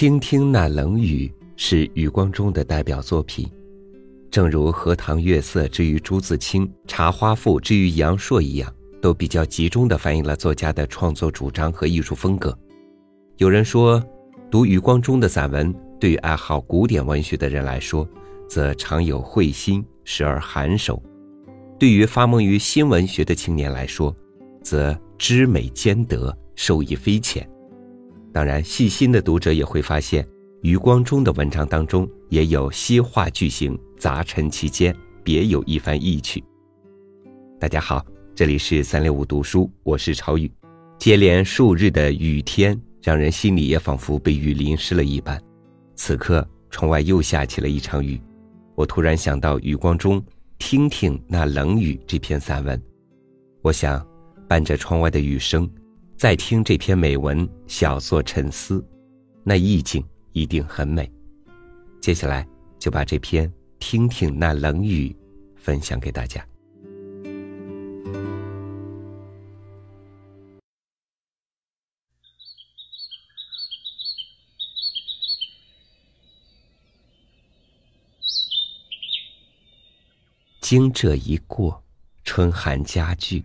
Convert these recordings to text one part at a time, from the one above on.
听听那冷雨是余光中的代表作品，正如《荷塘月色》之于朱自清，《茶花赋》之于杨朔一样，都比较集中地反映了作家的创作主张和艺术风格。有人说，读余光中的散文，对于爱好古典文学的人来说，则常有会心，时而含手；对于发蒙于新文学的青年来说，则知美兼得，受益匪浅。当然，细心的读者也会发现，余光中的文章当中也有西化句型杂陈其间，别有一番意趣。大家好，这里是三六五读书，我是朝雨。接连数日的雨天，让人心里也仿佛被雨淋湿了一般。此刻，窗外又下起了一场雨，我突然想到余光中《听听那冷雨》这篇散文，我想，伴着窗外的雨声。再听这篇美文，小作沉思，那意境一定很美。接下来就把这篇听听那冷雨分享给大家。经这一过，春寒加剧，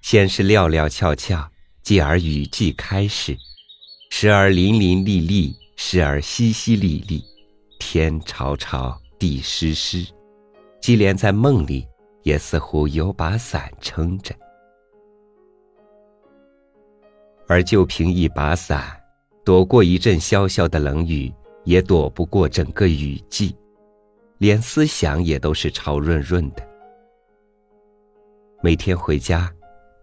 先是料料峭峭。继而雨季开始，时而淋淋沥沥，时而淅淅沥沥，天潮潮，地湿湿，即连在梦里也似乎有把伞撑着。而就凭一把伞，躲过一阵潇潇的冷雨，也躲不过整个雨季，连思想也都是潮润润的。每天回家。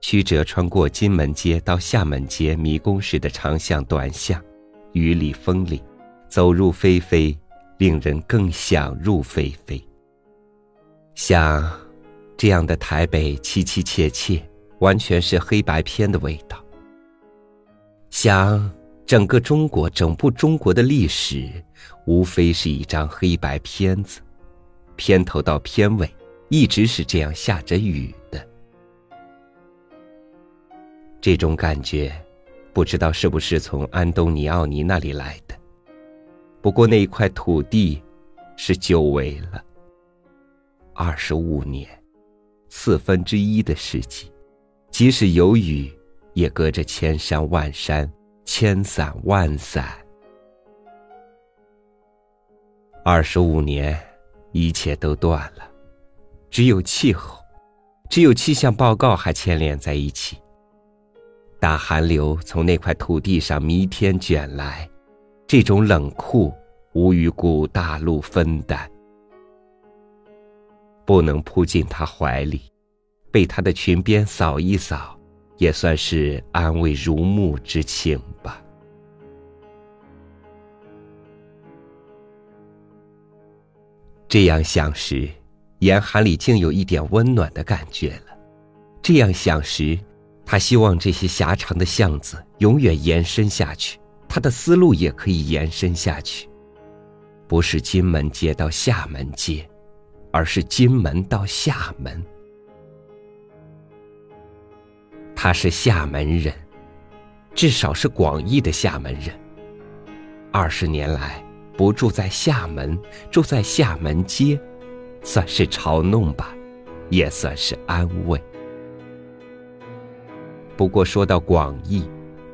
曲折穿过金门街到厦门街迷宫式的长巷短巷，雨里风里，走入非非，令人更想入非非。想，这样的台北凄凄切切，完全是黑白片的味道。想，整个中国，整部中国的历史，无非是一张黑白片子，片头到片尾，一直是这样下着雨这种感觉，不知道是不是从安东尼奥尼那里来的。不过那一块土地，是久违了。二十五年，四分之一的世纪，即使有雨，也隔着千山万山，千伞万伞。二十五年，一切都断了，只有气候，只有气象报告还牵连在一起。大寒流从那块土地上弥天卷来，这种冷酷无与古大陆分担，不能扑进他怀里，被他的裙边扫一扫，也算是安慰如沐之情吧。这样想时，严寒里竟有一点温暖的感觉了；这样想时。他希望这些狭长的巷子永远延伸下去，他的思路也可以延伸下去，不是金门街到厦门街，而是金门到厦门。他是厦门人，至少是广义的厦门人。二十年来不住在厦门，住在厦门街，算是嘲弄吧，也算是安慰。不过说到广义，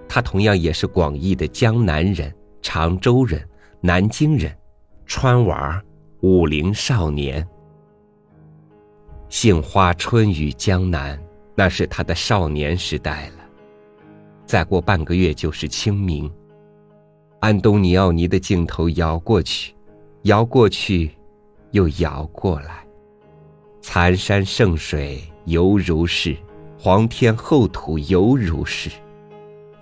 他同样也是广义的江南人、常州人、南京人、川娃武陵少年。杏花春雨江南，那是他的少年时代了。再过半个月就是清明，安东尼奥尼的镜头摇过去，摇过去，又摇过来，残山剩水犹如是。黄天厚土犹如是，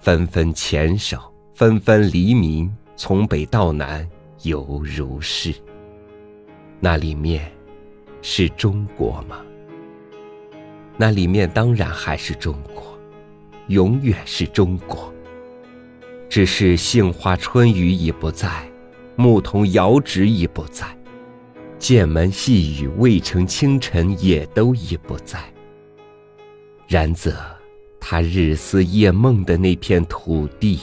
纷纷前手，纷纷黎民，从北到南犹如是。那里面是中国吗？那里面当然还是中国，永远是中国。只是杏花春雨已不在，牧童遥指已不在，剑门细雨未成清晨也都已不在。然则，他日思夜梦的那片土地，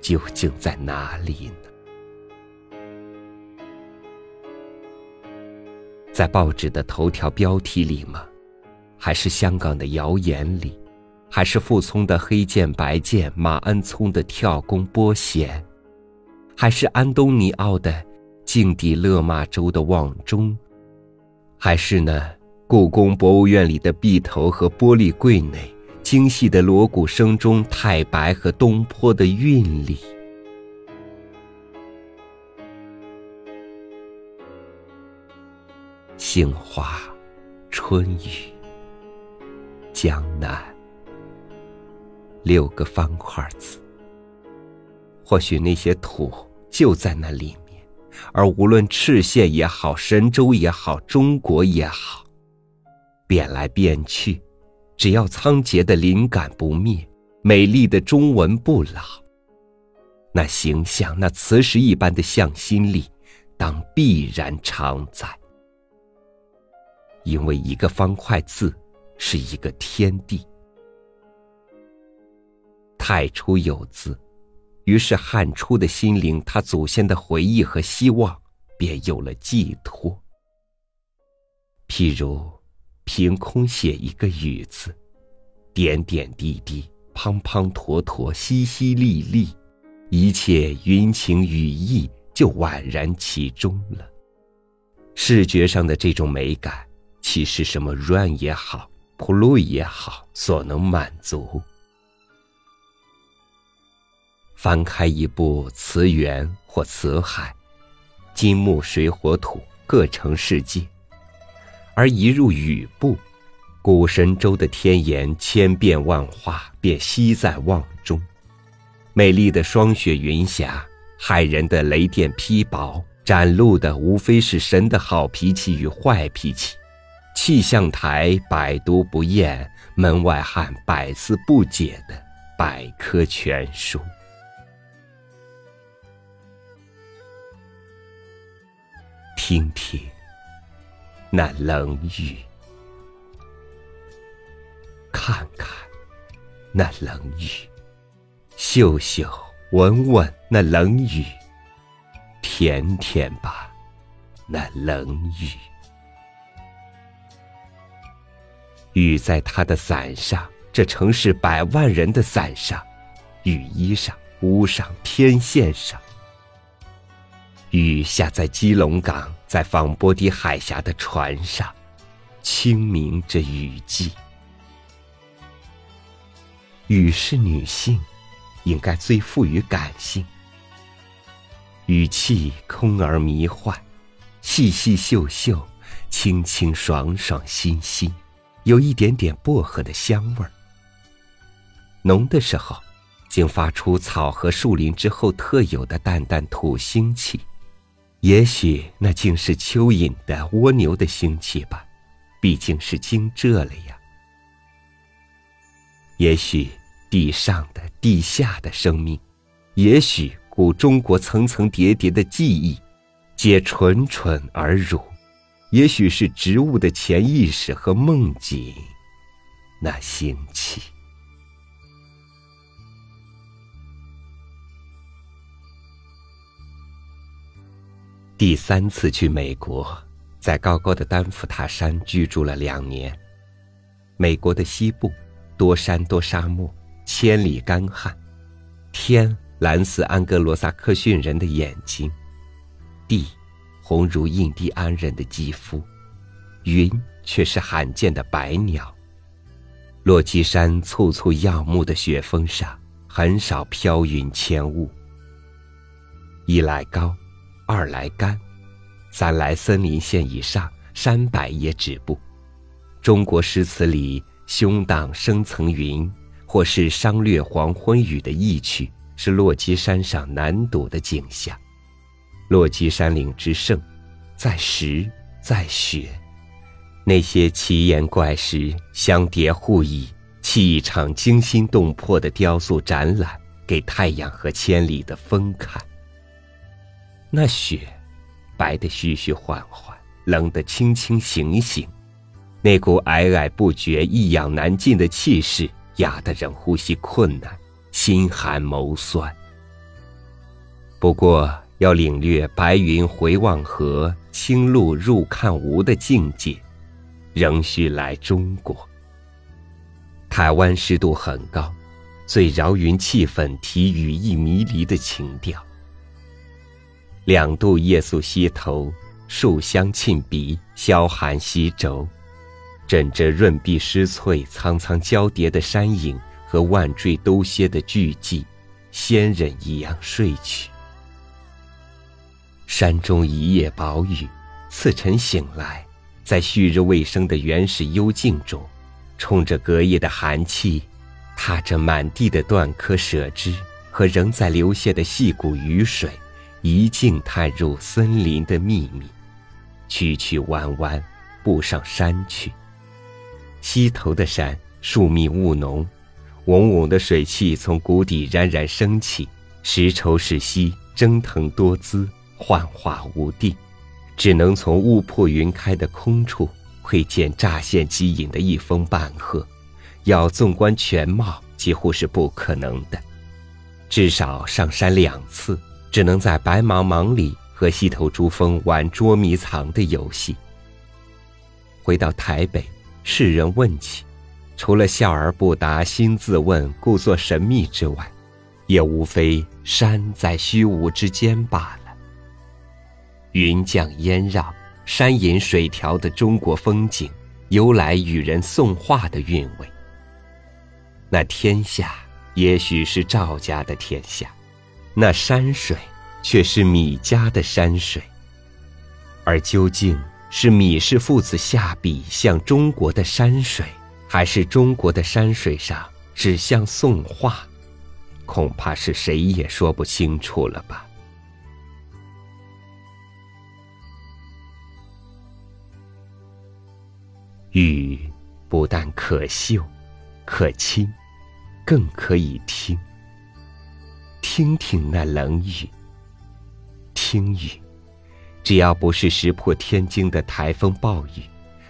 究竟在哪里呢？在报纸的头条标题里吗？还是香港的谣言里？还是傅聪的黑剑白剑，马鞍聪的跳弓拨弦？还是安东尼奥的境地勒马州的望中？还是呢？故宫博物院里的壁头和玻璃柜内，精细的锣鼓声中，太白和东坡的韵律。杏花，春雨，江南。六个方块字。或许那些土就在那里面，而无论赤县也好，神州也好，中国也好。变来变去，只要仓颉的灵感不灭，美丽的中文不老，那形象、那磁石一般的向心力，当必然常在。因为一个方块字，是一个天地。太初有字，于是汉初的心灵，他祖先的回忆和希望，便有了寄托。譬如。凭空写一个雨字，点点滴滴，滂滂沱沱，淅淅沥沥，一切云情雨意就宛然其中了。视觉上的这种美感，岂是什么 run 也好，play 也好所能满足？翻开一部词源或词海，金木水火土各成世界。而一入雨部，古神州的天颜千变万化，便悉在望中。美丽的霜雪云霞，骇人的雷电劈雹，展露的无非是神的好脾气与坏脾气。气象台百读不厌，门外汉百思不解的百科全书。听听。那冷雨，看看那冷雨，嗅嗅闻闻那冷雨，舔舔吧那冷雨。雨在他的伞上，这城市百万人的伞上，雨衣上、屋上、天线上。雨下在基隆港，在仿波迪海峡的船上，清明着雨季。雨是女性，应该最富于感性。语气空而迷幻，细细秀秀，清清爽爽，新新，有一点点薄荷的香味儿。浓的时候，竟发出草和树林之后特有的淡淡土腥气。也许那竟是蚯蚓的蜗牛的腥气吧，毕竟是惊蛰了呀。也许地上的、地下的生命，也许古中国层层叠叠的记忆，皆蠢蠢而入。也许是植物的潜意识和梦境，那腥气。第三次去美国，在高高的丹佛塔山居住了两年。美国的西部，多山多沙漠，千里干旱，天蓝似安格罗萨克逊人的眼睛，地红如印第安人的肌肤，云却是罕见的白鸟。落基山簇簇耀目的雪峰上，很少飘云千雾。一来高。二来干，三来森林线以上，山柏也止步。中国诗词里“胸挡生层云”或是“商略黄昏雨”的意趣，是落基山上难睹的景象。落基山岭之胜，在石，在雪。那些奇岩怪石相叠互倚，砌一场惊心动魄的雕塑展览，给太阳和千里的风看。那雪，白的虚虚幻幻，冷的清清醒醒，那股皑皑不绝、一仰难尽的气势，压得人呼吸困难，心寒眸酸。不过要领略白云回望河，青露入看无的境界，仍需来中国。台湾湿度很高，最饶云气氛提雨意迷离的情调。两度夜宿溪头，树香沁鼻，萧寒溪轴，枕着润碧湿翠、苍苍交叠的山影和万坠都歇的巨迹，仙人一样睡去。山中一夜薄雨，次晨醒来，在旭日未升的原始幽静中，冲着隔夜的寒气，踏着满地的断柯舍枝和仍在流泻的细谷雨水。一径探入森林的秘密，曲曲弯弯，步上山去。溪头的山树密雾浓，嗡嗡的水汽从谷底冉冉升起，石稠石稀，蒸腾多姿，幻化无定，只能从雾破云开的空处窥见乍现机隐的一峰半壑，要纵观全貌几乎是不可能的。至少上山两次。只能在白茫茫里和溪头珠峰玩捉迷藏的游戏。回到台北，世人问起，除了笑而不答、心自问、故作神秘之外，也无非山在虚无之间罢了。云降烟绕、山隐水调的中国风景，由来与人送画的韵味。那天下也许是赵家的天下。那山水，却是米家的山水。而究竟是米氏父子下笔像中国的山水，还是中国的山水上只像宋画，恐怕是谁也说不清楚了吧。雨不但可嗅、可亲，更可以听。听听那冷雨，听雨，只要不是石破天惊的台风暴雨，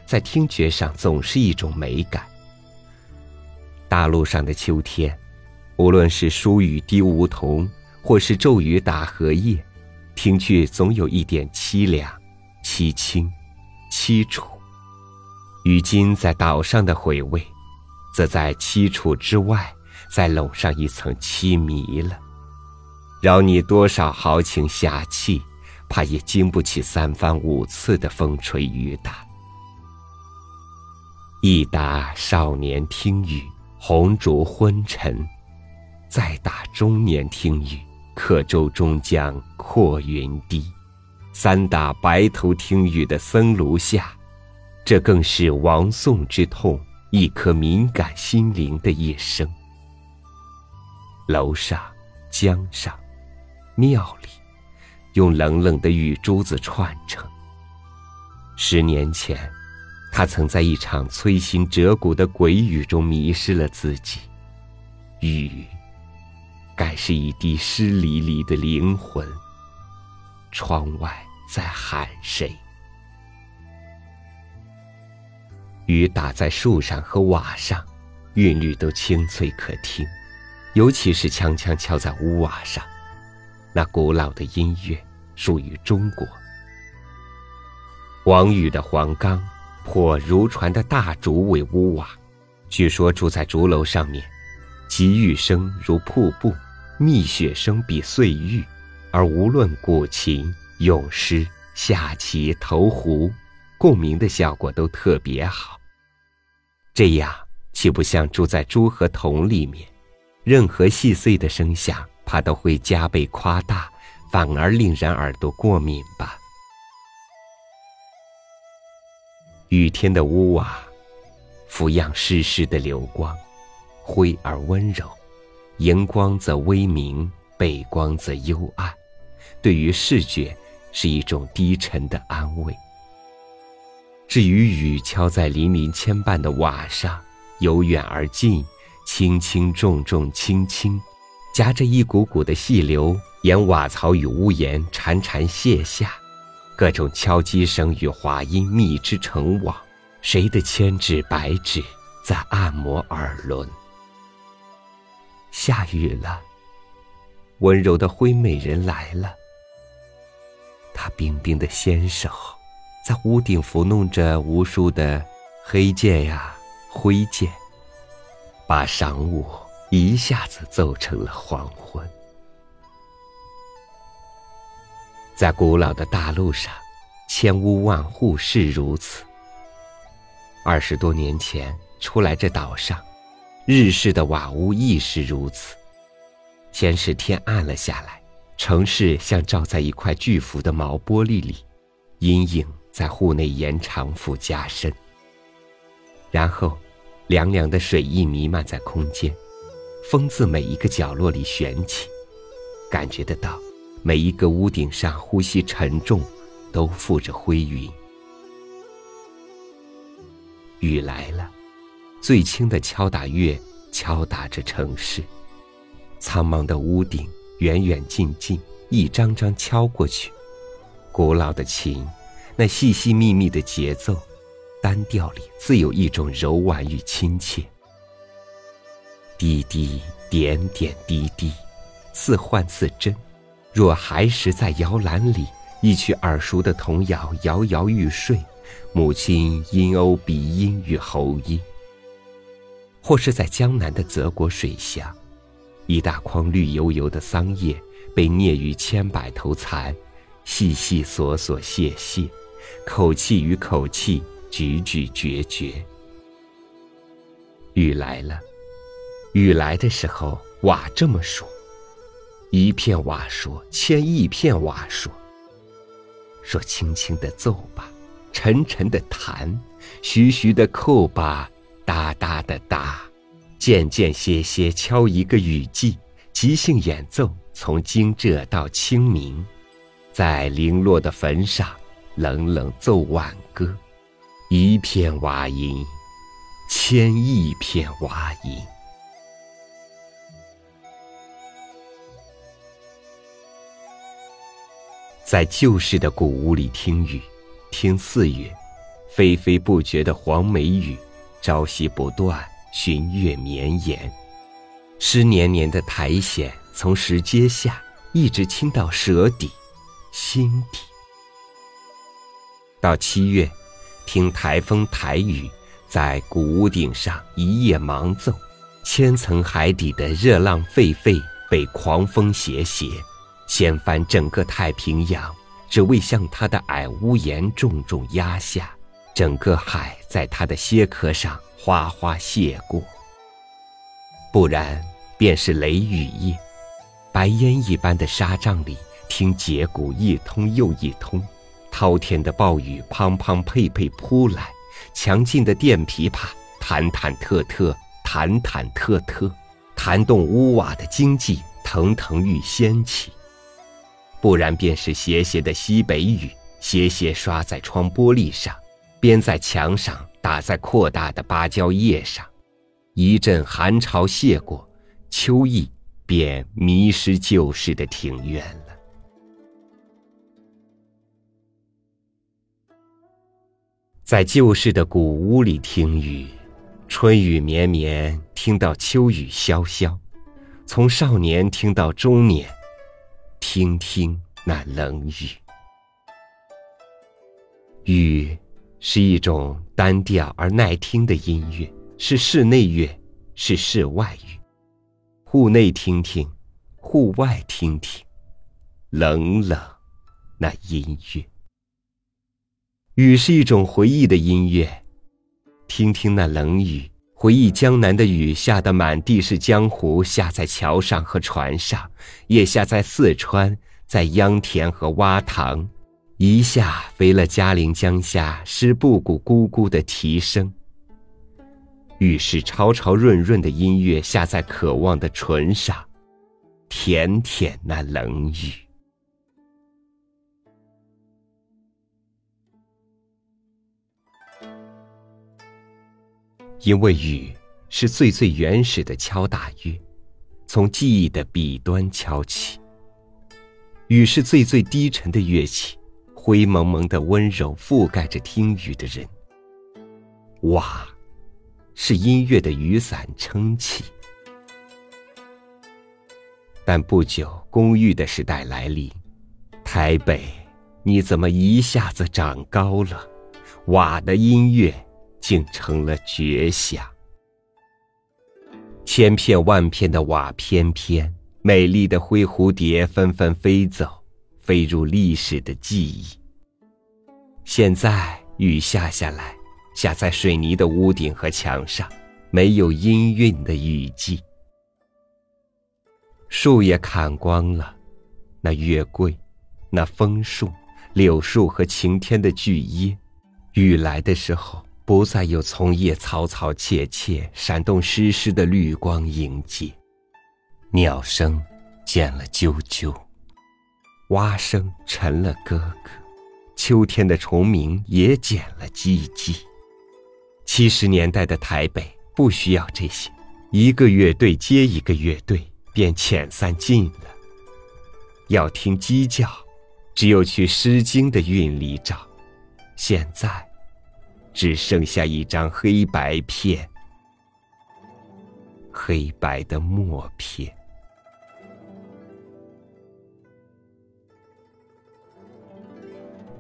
在听觉上总是一种美感。大陆上的秋天，无论是疏雨滴梧桐，或是骤雨打荷叶，听去总有一点凄凉、凄清、凄楚。雨今在岛上的回味，则在凄楚之外，再笼上一层凄迷了。饶你多少豪情侠气，怕也经不起三番五次的风吹雨打。一打少年听雨，红烛昏沉；再打中年听雨，客舟中将阔云低；三打白头听雨的僧庐下，这更是亡宋之痛，一颗敏感心灵的一生。楼上，江上。庙里，用冷冷的雨珠子串成。十年前，他曾在一场摧心折骨的鬼雨中迷失了自己。雨，该是一滴湿淋淋的灵魂。窗外在喊谁？雨打在树上和瓦上，韵律都清脆可听，尤其是锵锵敲在屋瓦上。那古老的音乐属于中国。王宇的黄冈，破如船的大竹为屋瓦，据说住在竹楼上面，急雨声如瀑布，密雪声比碎玉，而无论古琴、咏诗、下棋、投壶，共鸣的效果都特别好。这样岂不像住在猪和桶里面，任何细碎的声响。怕都会加倍夸大，反而令人耳朵过敏吧。雨天的屋瓦，俯仰湿湿的流光，灰而温柔，荧光则微明，背光则幽暗，对于视觉是一种低沉的安慰。至于雨敲在林林牵绊的瓦上，由远而近，轻轻重重轻轻。夹着一股股的细流，沿瓦槽与屋檐潺潺泻下，各种敲击声与滑音密织成网，谁的千指百指在按摩耳轮？下雨了，温柔的灰美人来了。她冰冰的纤手，在屋顶抚弄着无数的黑键呀、灰键，把晌午一下子奏成了黄昏。在古老的大陆上，千屋万户是如此。二十多年前出来这岛上。日式的瓦屋亦是如此。先是天暗了下来，城市像罩在一块巨幅的毛玻璃里，阴影在户内延长复加深。然后，凉凉的水意弥漫在空间，风自每一个角落里旋起，感觉得到每一个屋顶上呼吸沉重，都附着灰云。雨来了。最轻的敲打乐，敲打着城市。苍茫的屋顶，远远近近，一张张敲过去。古老的琴，那细细密密的节奏，单调里自有一种柔婉与亲切。滴滴点点滴滴，似幻似真。若孩时在摇篮里，一曲耳熟的童谣摇摇欲睡，母亲音欧鼻音与喉音。或是在江南的泽国水乡，一大筐绿油油的桑叶被啮于千百头蚕，细细索索谢谢，口气与口气句句决绝。雨来了，雨来的时候，瓦这么说：一片瓦说，千亿片瓦说。说轻轻的奏吧，沉沉的弹，徐徐的扣吧。哒哒的哒，间间歇歇敲一个雨季，即兴演奏，从惊蛰到清明，在零落的坟上冷冷奏挽歌，一片瓦音，千亿片瓦音。在旧式的古屋里听雨，听四月，霏霏不绝的黄梅雨。朝夕不断，旬月绵延，湿黏黏的苔藓从石阶下一直倾到舌底、心底。到七月，听台风台雨在古屋顶上一夜忙奏，千层海底的热浪沸沸被狂风斜斜掀翻整个太平洋，只为向他的矮屋檐重重压下。整个海在他的歇壳上哗哗泻过，不然便是雷雨夜，白烟一般的沙帐里，听节鼓一通又一通，滔天的暴雨砰砰沛沛扑来，强劲的电琵琶弹弹特特弹弹特特，弹动屋瓦的经济腾腾欲掀起；不然便是斜斜的西北雨，斜斜刷在窗玻璃上。边在墙上，打在扩大的芭蕉叶上，一阵寒潮泻过，秋意便迷失旧时的庭院了。在旧式的古屋里听雨，春雨绵绵，听到秋雨潇潇，从少年听到中年，听听那冷雨，雨。是一种单调而耐听的音乐，是室内乐，是室外乐。户内听听，户外听听，冷冷那音乐。雨是一种回忆的音乐，听听那冷雨，回忆江南的雨下得满地是江湖，下在桥上和船上，也下在四川，在秧田和洼塘。一下飞了嘉陵江下湿布谷咕咕的啼声。雨是潮潮润润的音乐下在渴望的唇上，舔舔那冷雨。因为雨是最最原始的敲打乐，从记忆的笔端敲起。雨是最最低沉的乐器。灰蒙蒙的温柔覆盖着听雨的人。哇，是音乐的雨伞撑起。但不久，公寓的时代来临，台北，你怎么一下子长高了？瓦的音乐竟成了绝响。千片万片的瓦翩翩，美丽的灰蝴蝶纷纷飞走，飞入历史的记忆。现在雨下下来，下在水泥的屋顶和墙上，没有音韵的雨季。树也砍光了，那月桂，那枫树、柳树和晴天的巨椰，雨来的时候。不再有丛叶草草切切，闪动湿湿的绿光迎接。鸟声减了啾啾，蛙声沉了咯咯，秋天的虫鸣也减了唧唧。七十年代的台北不需要这些，一个乐队接一个乐队便遣散尽了。要听鸡叫，只有去《诗经》的韵里找。现在。只剩下一张黑白片，黑白的默片。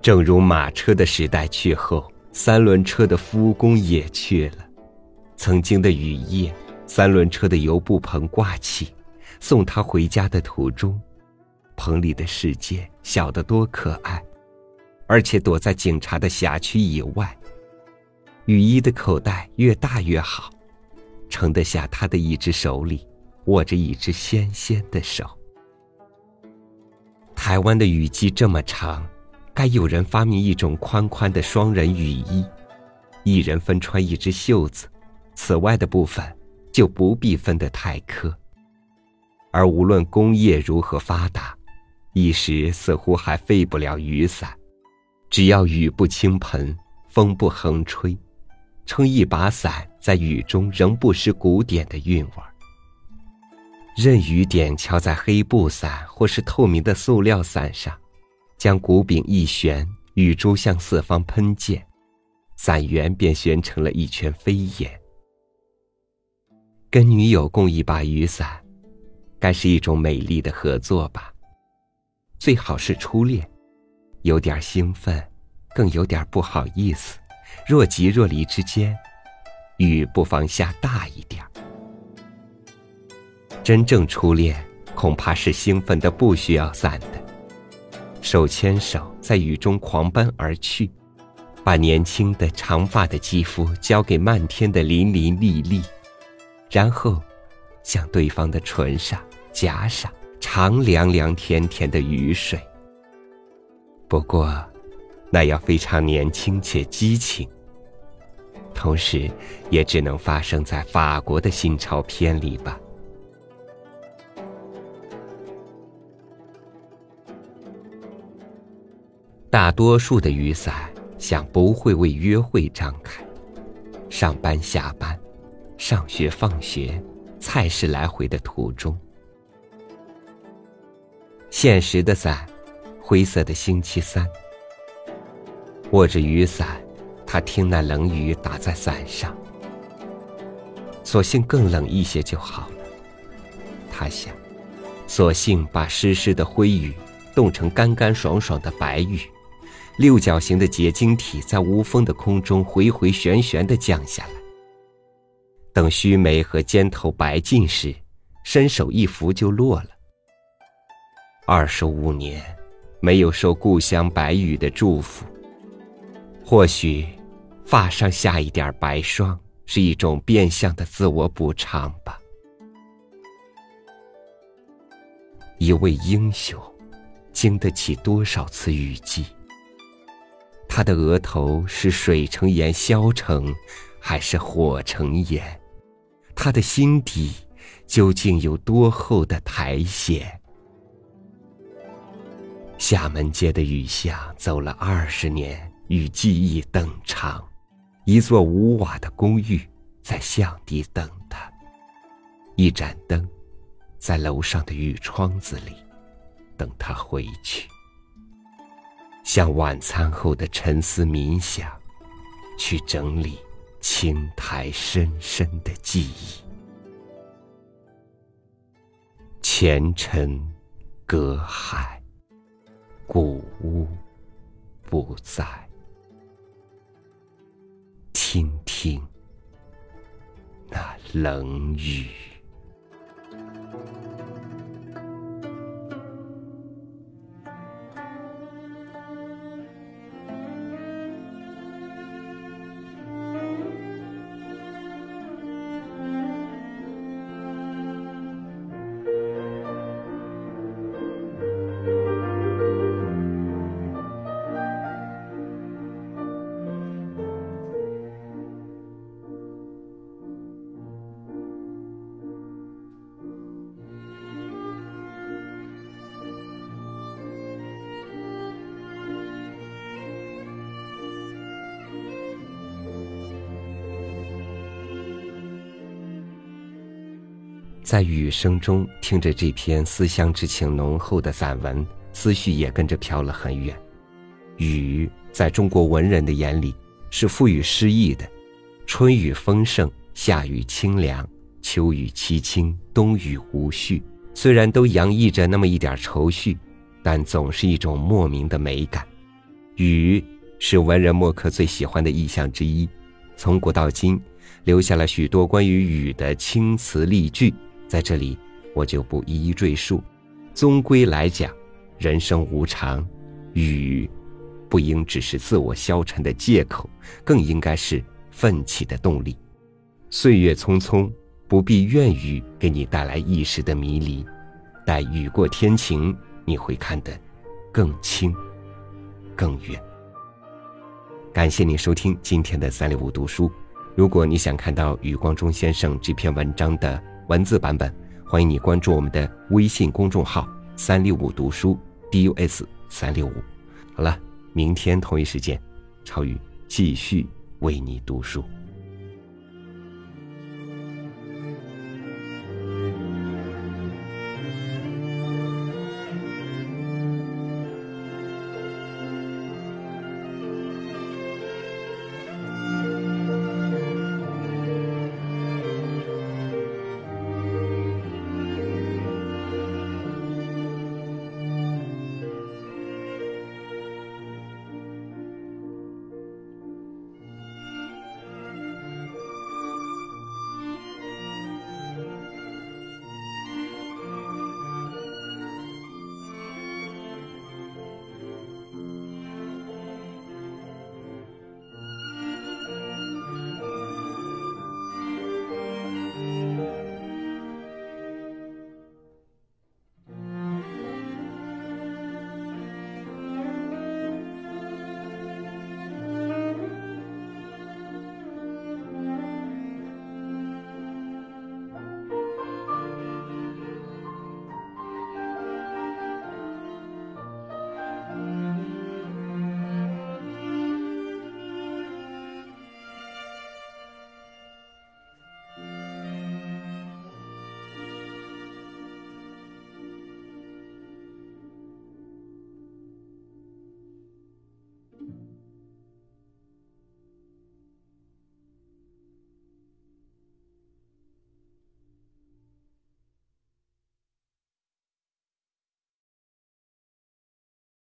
正如马车的时代去后，三轮车的夫工也去了。曾经的雨夜，三轮车的油布棚挂起，送他回家的途中，棚里的世界小得多可爱，而且躲在警察的辖区以外。雨衣的口袋越大越好，盛得下他的一只手里握着一只纤纤的手。台湾的雨季这么长，该有人发明一种宽宽的双人雨衣，一人分穿一只袖子，此外的部分就不必分得太苛。而无论工业如何发达，一时似乎还废不了雨伞，只要雨不倾盆，风不横吹。撑一把伞，在雨中仍不失古典的韵味儿。任雨点敲在黑布伞或是透明的塑料伞上，将鼓柄一旋，雨珠向四方喷溅，伞缘便旋成了一圈飞檐。跟女友共一把雨伞，该是一种美丽的合作吧？最好是初恋，有点兴奋，更有点不好意思。若即若离之间，雨不妨下大一点真正初恋，恐怕是兴奋的不需要伞的，手牵手在雨中狂奔而去，把年轻的长发的肌肤交给漫天的淋淋沥沥，然后，向对方的唇上夹上长凉凉甜甜的雨水。不过。那要非常年轻且激情，同时，也只能发生在法国的新潮片里吧。大多数的雨伞想不会为约会张开，上班下班，上学放学，菜市来回的途中。现实的伞，灰色的星期三。握着雨伞，他听那冷雨打在伞上，索性更冷一些就好了。他想，索性把湿湿的灰雨冻成干干爽爽的白雨，六角形的结晶体在无风的空中回回旋旋的降下来。等须眉和肩头白尽时，伸手一拂就落了。二十五年，没有受故乡白雨的祝福。或许，发上下一点白霜是一种变相的自我补偿吧。一位英雄，经得起多少次雨季？他的额头是水成盐消成，还是火成盐？他的心底究竟有多厚的苔藓？厦门街的雨巷走了二十年。与记忆等长，一座无瓦的公寓在巷底等他，一盏灯在楼上的雨窗子里等他回去，像晚餐后的沉思冥想，去整理青苔深深的记忆。前尘隔海，古屋不在。听听那冷雨。在雨声中听着这篇思乡之情浓厚的散文，思绪也跟着飘了很远。雨在中国文人的眼里是赋予诗意的，春雨丰盛，夏雨清凉，秋雨凄清，冬雨无序。虽然都洋溢着那么一点愁绪，但总是一种莫名的美感。雨是文人墨客最喜欢的意象之一，从古到今，留下了许多关于雨的青词丽句。在这里，我就不一一赘述。终归来讲，人生无常，雨不应只是自我消沉的借口，更应该是奋起的动力。岁月匆匆，不必怨雨给你带来一时的迷离，待雨过天晴，你会看得更清、更远。感谢你收听今天的三六五读书。如果你想看到余光中先生这篇文章的，文字版本，欢迎你关注我们的微信公众号“三六五读书 ”，DUS 三六五。好了，明天同一时间，超宇继续为你读书。